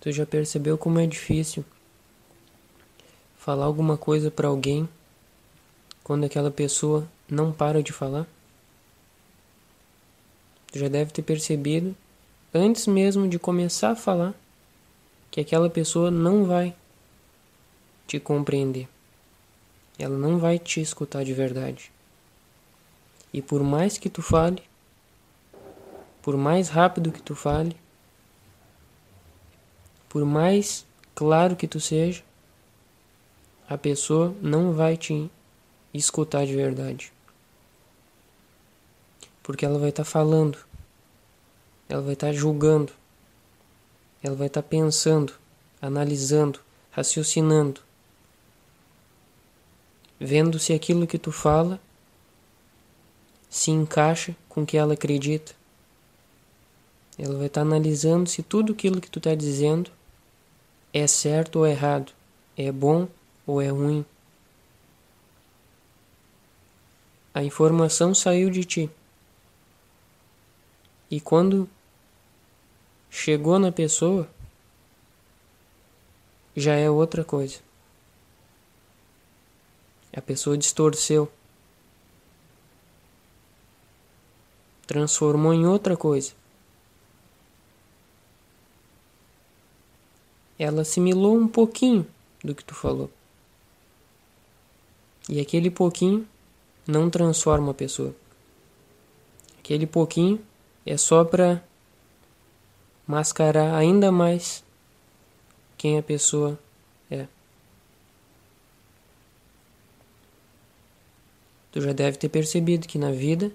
Tu já percebeu como é difícil falar alguma coisa para alguém quando aquela pessoa não para de falar? Tu já deve ter percebido antes mesmo de começar a falar que aquela pessoa não vai te compreender. Ela não vai te escutar de verdade. E por mais que tu fale, por mais rápido que tu fale, por mais claro que tu seja, a pessoa não vai te escutar de verdade. Porque ela vai estar tá falando, ela vai estar tá julgando, ela vai estar tá pensando, analisando, raciocinando, vendo se aquilo que tu fala se encaixa com o que ela acredita. Ela vai estar analisando se tudo aquilo que tu está dizendo é certo ou errado, é bom ou é ruim. A informação saiu de ti. E quando chegou na pessoa, já é outra coisa. A pessoa distorceu, transformou em outra coisa. Ela assimilou um pouquinho do que tu falou. E aquele pouquinho não transforma a pessoa. Aquele pouquinho é só para mascarar ainda mais quem a pessoa é. Tu já deve ter percebido que na vida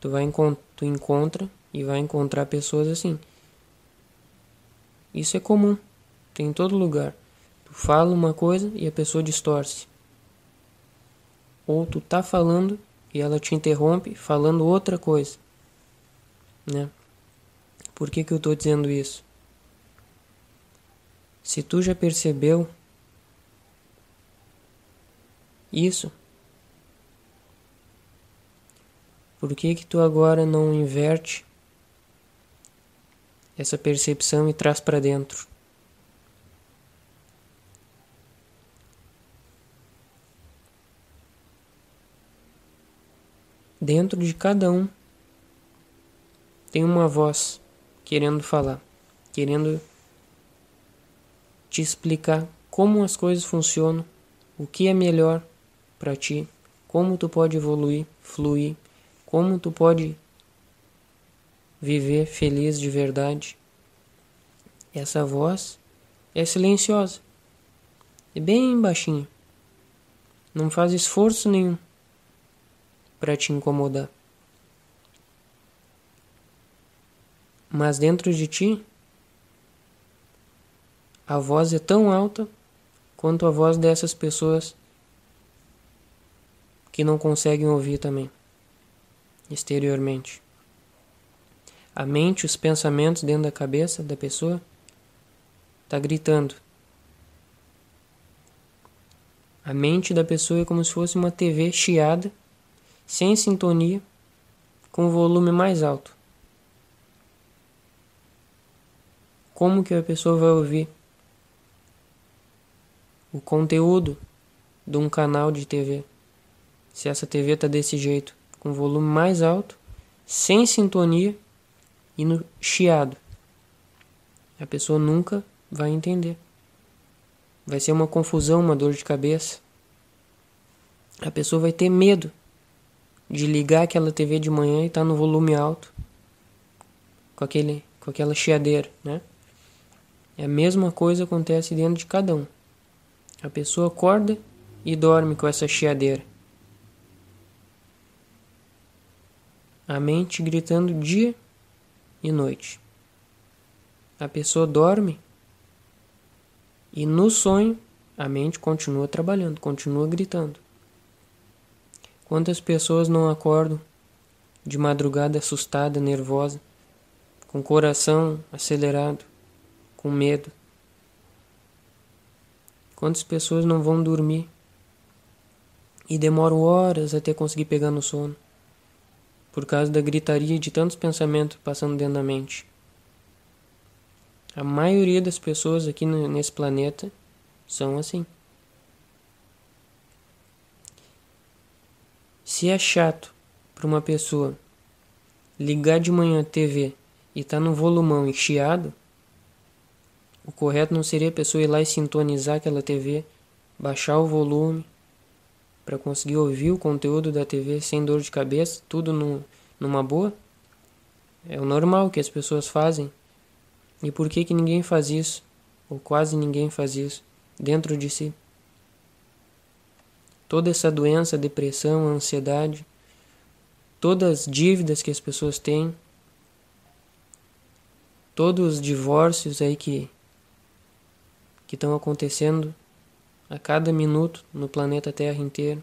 tu vai tu encontra e vai encontrar pessoas assim. Isso é comum. Tem em todo lugar. Tu fala uma coisa e a pessoa distorce. Ou tu tá falando e ela te interrompe falando outra coisa. Né? Por que, que eu estou dizendo isso? Se tu já percebeu isso, por que que tu agora não inverte essa percepção e traz para dentro? Dentro de cada um. Tem uma voz querendo falar, querendo te explicar como as coisas funcionam, o que é melhor para ti, como tu pode evoluir, fluir, como tu pode viver feliz de verdade. Essa voz é silenciosa, é bem baixinha, não faz esforço nenhum para te incomodar. Mas dentro de ti, a voz é tão alta quanto a voz dessas pessoas que não conseguem ouvir também, exteriormente. A mente, os pensamentos dentro da cabeça da pessoa, está gritando. A mente da pessoa é como se fosse uma TV chiada sem sintonia, com volume mais alto. Como que a pessoa vai ouvir o conteúdo de um canal de TV? Se essa TV está desse jeito, com volume mais alto, sem sintonia e no chiado. A pessoa nunca vai entender. Vai ser uma confusão, uma dor de cabeça. A pessoa vai ter medo de ligar aquela TV de manhã e tá no volume alto com aquele com aquela chiadeira, né? É a mesma coisa acontece dentro de cada um. A pessoa acorda e dorme com essa chiadeira. A mente gritando dia e noite. A pessoa dorme e no sonho a mente continua trabalhando, continua gritando. Quantas pessoas não acordam de madrugada assustada, nervosa, com o coração acelerado, com medo? Quantas pessoas não vão dormir e demoram horas até conseguir pegar no sono por causa da gritaria de tantos pensamentos passando dentro da mente? A maioria das pessoas aqui nesse planeta são assim. Se é chato para uma pessoa ligar de manhã a TV e tá no volumão enchiado, o correto não seria a pessoa ir lá e sintonizar aquela TV, baixar o volume para conseguir ouvir o conteúdo da TV sem dor de cabeça, tudo no, numa boa? É o normal que as pessoas fazem. E por que que ninguém faz isso? Ou quase ninguém faz isso dentro de si? Toda essa doença, depressão, ansiedade, todas as dívidas que as pessoas têm, todos os divórcios aí que que estão acontecendo a cada minuto no planeta Terra inteiro,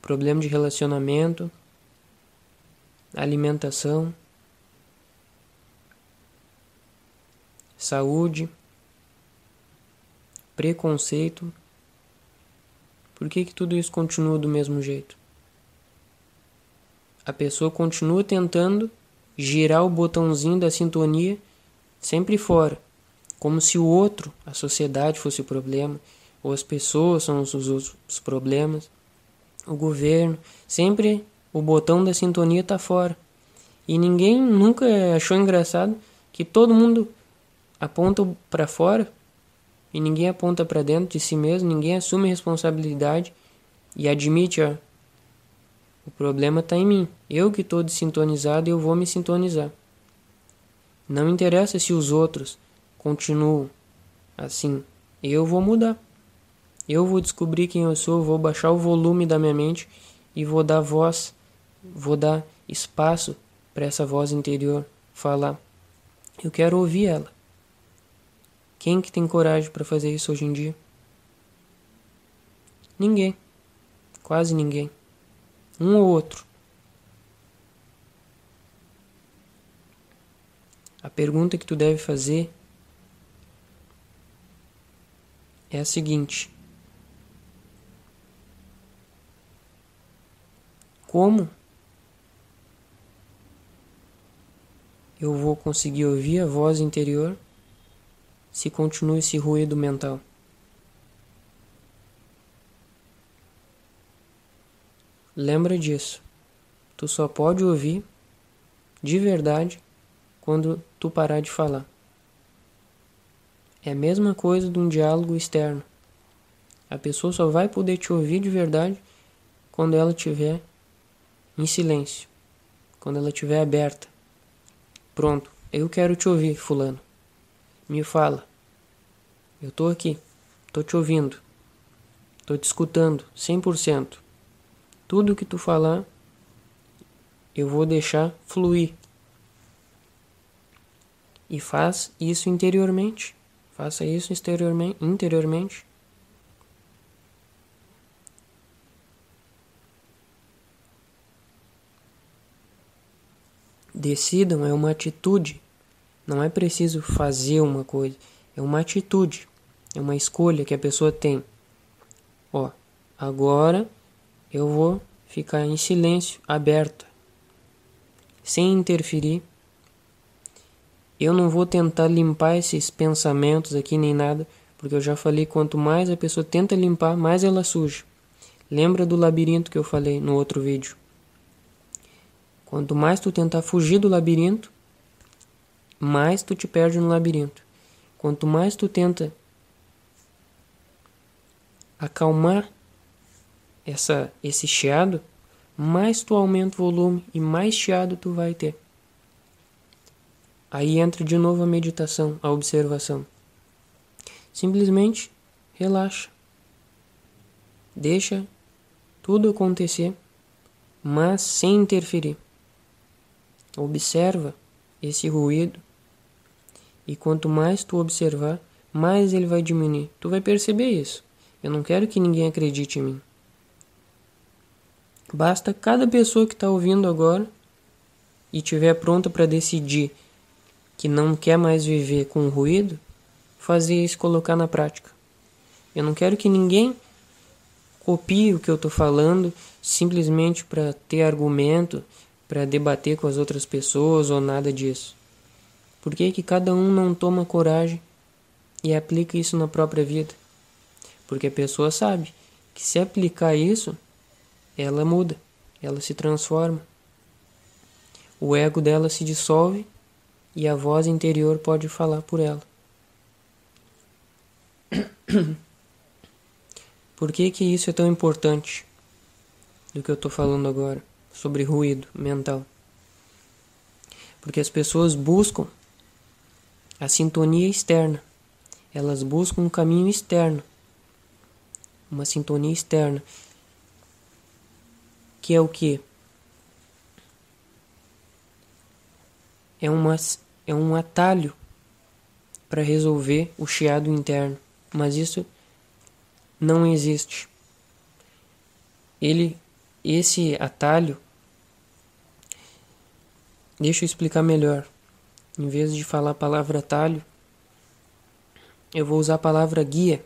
problema de relacionamento, alimentação, saúde, preconceito. Por que, que tudo isso continua do mesmo jeito? A pessoa continua tentando girar o botãozinho da sintonia sempre fora, como se o outro, a sociedade, fosse o problema, ou as pessoas são os, os, os problemas, o governo, sempre o botão da sintonia está fora. E ninguém nunca achou engraçado que todo mundo aponta para fora e ninguém aponta para dentro de si mesmo, ninguém assume responsabilidade e admite, ó, o problema está em mim. Eu que estou desintonizado, eu vou me sintonizar. Não interessa se os outros continuam assim. Eu vou mudar. Eu vou descobrir quem eu sou, vou baixar o volume da minha mente e vou dar voz, vou dar espaço para essa voz interior falar. Eu quero ouvir ela. Quem que tem coragem para fazer isso hoje em dia? Ninguém. Quase ninguém um ou outro. A pergunta que tu deve fazer é a seguinte: Como eu vou conseguir ouvir a voz interior se continua esse ruído mental? Lembra disso. Tu só pode ouvir de verdade quando tu parar de falar. É a mesma coisa de um diálogo externo. A pessoa só vai poder te ouvir de verdade quando ela estiver em silêncio, quando ela estiver aberta. Pronto, eu quero te ouvir, fulano. Me fala. Eu tô aqui, tô te ouvindo. Tô te escutando, 100%. Tudo que tu falar, eu vou deixar fluir. E faz isso interiormente. Faça isso exteriormente, interiormente. Decidam é uma atitude. Não é preciso fazer uma coisa. É uma atitude. É uma escolha que a pessoa tem. Ó, agora eu vou ficar em silêncio, aberta, sem interferir. Eu não vou tentar limpar esses pensamentos aqui nem nada, porque eu já falei quanto mais a pessoa tenta limpar, mais ela suja. Lembra do labirinto que eu falei no outro vídeo? Quanto mais tu tentar fugir do labirinto, mais tu te perde no labirinto. Quanto mais tu tenta acalmar essa, esse chiado, mais tu aumenta o volume e mais chiado tu vai ter. Aí entra de novo a meditação, a observação. Simplesmente relaxa. Deixa tudo acontecer, mas sem interferir. Observa esse ruído e quanto mais tu observar, mais ele vai diminuir. Tu vai perceber isso. Eu não quero que ninguém acredite em mim. Basta cada pessoa que está ouvindo agora e tiver pronta para decidir que não quer mais viver com ruído, fazer isso colocar na prática. Eu não quero que ninguém copie o que eu estou falando simplesmente para ter argumento, para debater com as outras pessoas ou nada disso. Por que, que cada um não toma coragem e aplica isso na própria vida? Porque a pessoa sabe que se aplicar isso, ela muda, ela se transforma. O ego dela se dissolve e a voz interior pode falar por ela. Por que, que isso é tão importante do que eu estou falando agora sobre ruído mental? Porque as pessoas buscam a sintonia externa, elas buscam um caminho externo, uma sintonia externa, que é o que? É, uma, é um atalho para resolver o chiado interno, mas isso não existe. Ele, esse atalho, deixa eu explicar melhor. Em vez de falar a palavra atalho, eu vou usar a palavra guia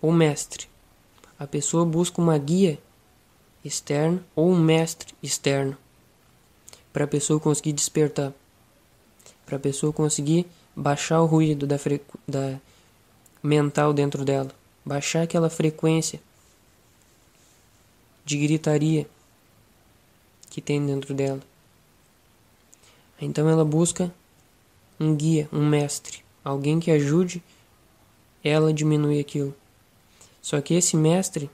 ou mestre. A pessoa busca uma guia externa ou um mestre externo para a pessoa conseguir despertar, para a pessoa conseguir baixar o ruído da, da mental dentro dela baixar aquela frequência de gritaria que tem dentro dela. Então ela busca um guia, um mestre, alguém que ajude ela a diminuir aquilo. Só que esse mestre,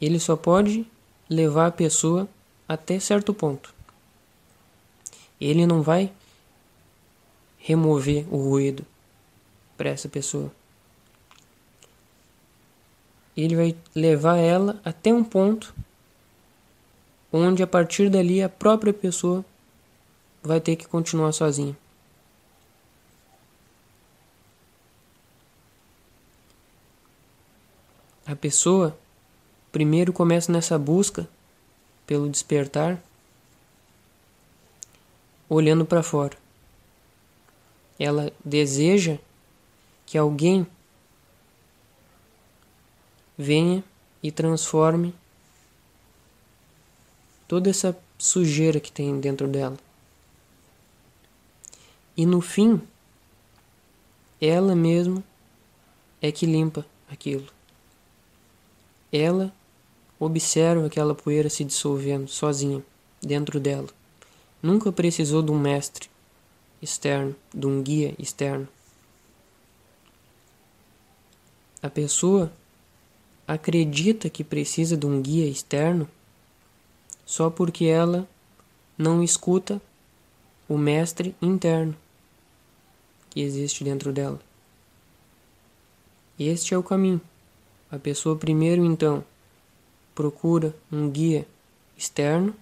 ele só pode levar a pessoa até certo ponto. Ele não vai remover o ruído para essa pessoa ele vai levar ela até um ponto onde a partir dali a própria pessoa vai ter que continuar sozinha. A pessoa primeiro começa nessa busca pelo despertar, olhando para fora. Ela deseja que alguém venha e transforme toda essa sujeira que tem dentro dela. E no fim, ela mesma é que limpa aquilo. Ela observa aquela poeira se dissolvendo sozinha dentro dela. Nunca precisou de um mestre externo, de um guia externo. A pessoa acredita que precisa de um guia externo só porque ela não escuta o mestre interno que existe dentro dela. Este é o caminho. A pessoa primeiro então procura um guia externo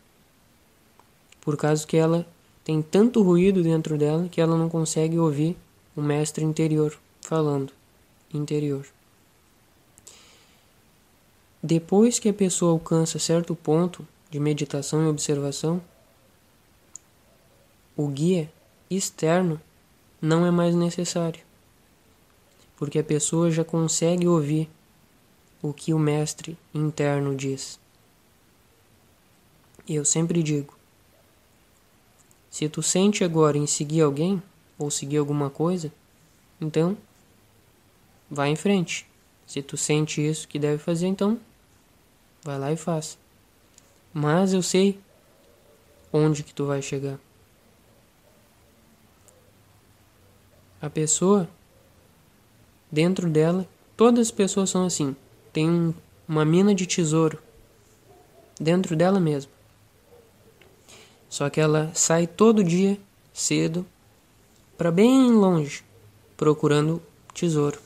por causa que ela tem tanto ruído dentro dela que ela não consegue ouvir o mestre interior falando interior. Depois que a pessoa alcança certo ponto de meditação e observação, o guia externo não é mais necessário, porque a pessoa já consegue ouvir o que o mestre interno diz. E eu sempre digo: se tu sente agora em seguir alguém ou seguir alguma coisa, então vá em frente. Se tu sente isso que deve fazer, então vai lá e faz. Mas eu sei onde que tu vai chegar. A pessoa, dentro dela, todas as pessoas são assim. Tem um, uma mina de tesouro dentro dela mesma. Só que ela sai todo dia cedo para bem longe procurando tesouro.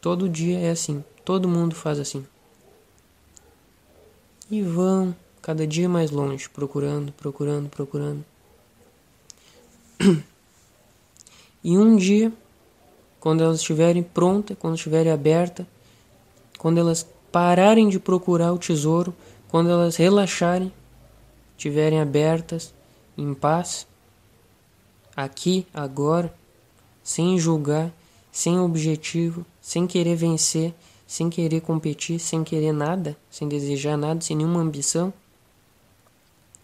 Todo dia é assim. Todo mundo faz assim. E vão cada dia mais longe, procurando, procurando, procurando. E um dia, quando elas estiverem prontas, quando estiverem abertas, quando elas pararem de procurar o tesouro, quando elas relaxarem, estiverem abertas, em paz, aqui, agora, sem julgar, sem objetivo, sem querer vencer, sem querer competir, sem querer nada, sem desejar nada, sem nenhuma ambição,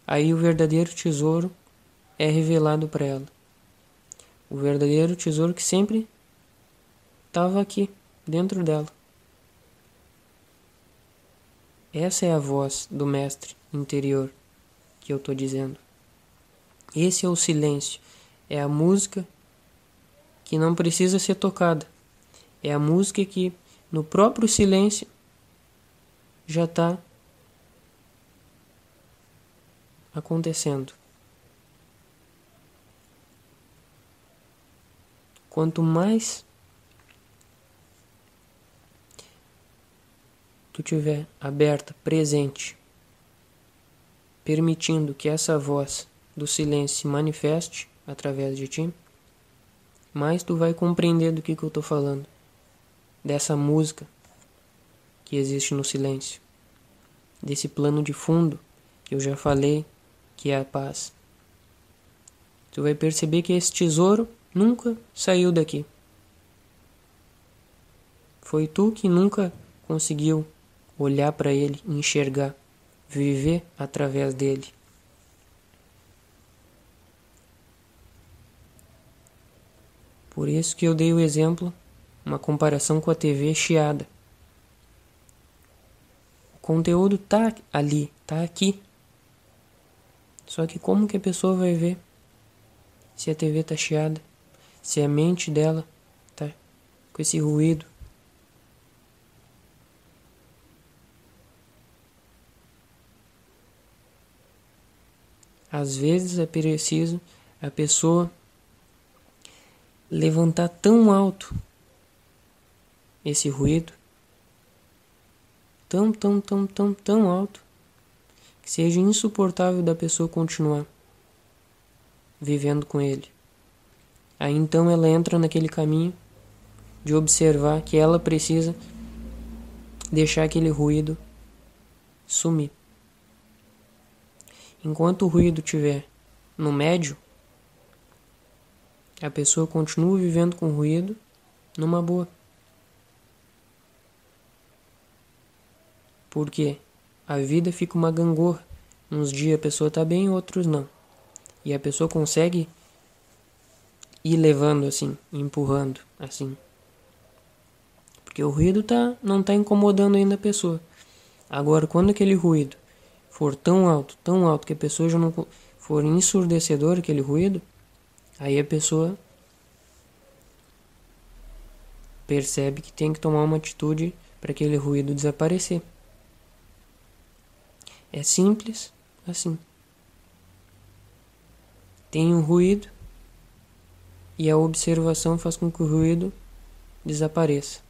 aí o verdadeiro tesouro é revelado para ela. O verdadeiro tesouro que sempre estava aqui, dentro dela. Essa é a voz do mestre interior que eu estou dizendo. Esse é o silêncio, é a música que não precisa ser tocada. É a música que no próprio silêncio já está acontecendo. Quanto mais tu tiver aberta, presente, permitindo que essa voz do silêncio se manifeste através de ti, mais tu vai compreender do que, que eu estou falando, dessa música que existe no silêncio, desse plano de fundo que eu já falei que é a paz. Tu vai perceber que esse tesouro nunca saiu daqui. Foi tu que nunca conseguiu olhar para ele, enxergar, viver através dele. Por isso que eu dei o exemplo, uma comparação com a TV chiada. O conteúdo tá ali, tá aqui. Só que como que a pessoa vai ver se a TV tá chiada, se a mente dela tá com esse ruído? Às vezes é preciso a pessoa levantar tão alto esse ruído, tão, tão, tão, tão, tão alto, que seja insuportável da pessoa continuar vivendo com ele. Aí então ela entra naquele caminho de observar que ela precisa deixar aquele ruído sumir. Enquanto o ruído estiver no médio, a pessoa continua vivendo com ruído numa boa. Porque a vida fica uma gangorra. Uns dias a pessoa está bem, outros não. E a pessoa consegue ir levando assim, empurrando assim. Porque o ruído tá, não está incomodando ainda a pessoa. Agora, quando aquele ruído for tão alto, tão alto que a pessoa já não for ensurdecedor aquele ruído, aí a pessoa percebe que tem que tomar uma atitude para aquele ruído desaparecer. É simples assim. Tem um ruído e a observação faz com que o ruído desapareça.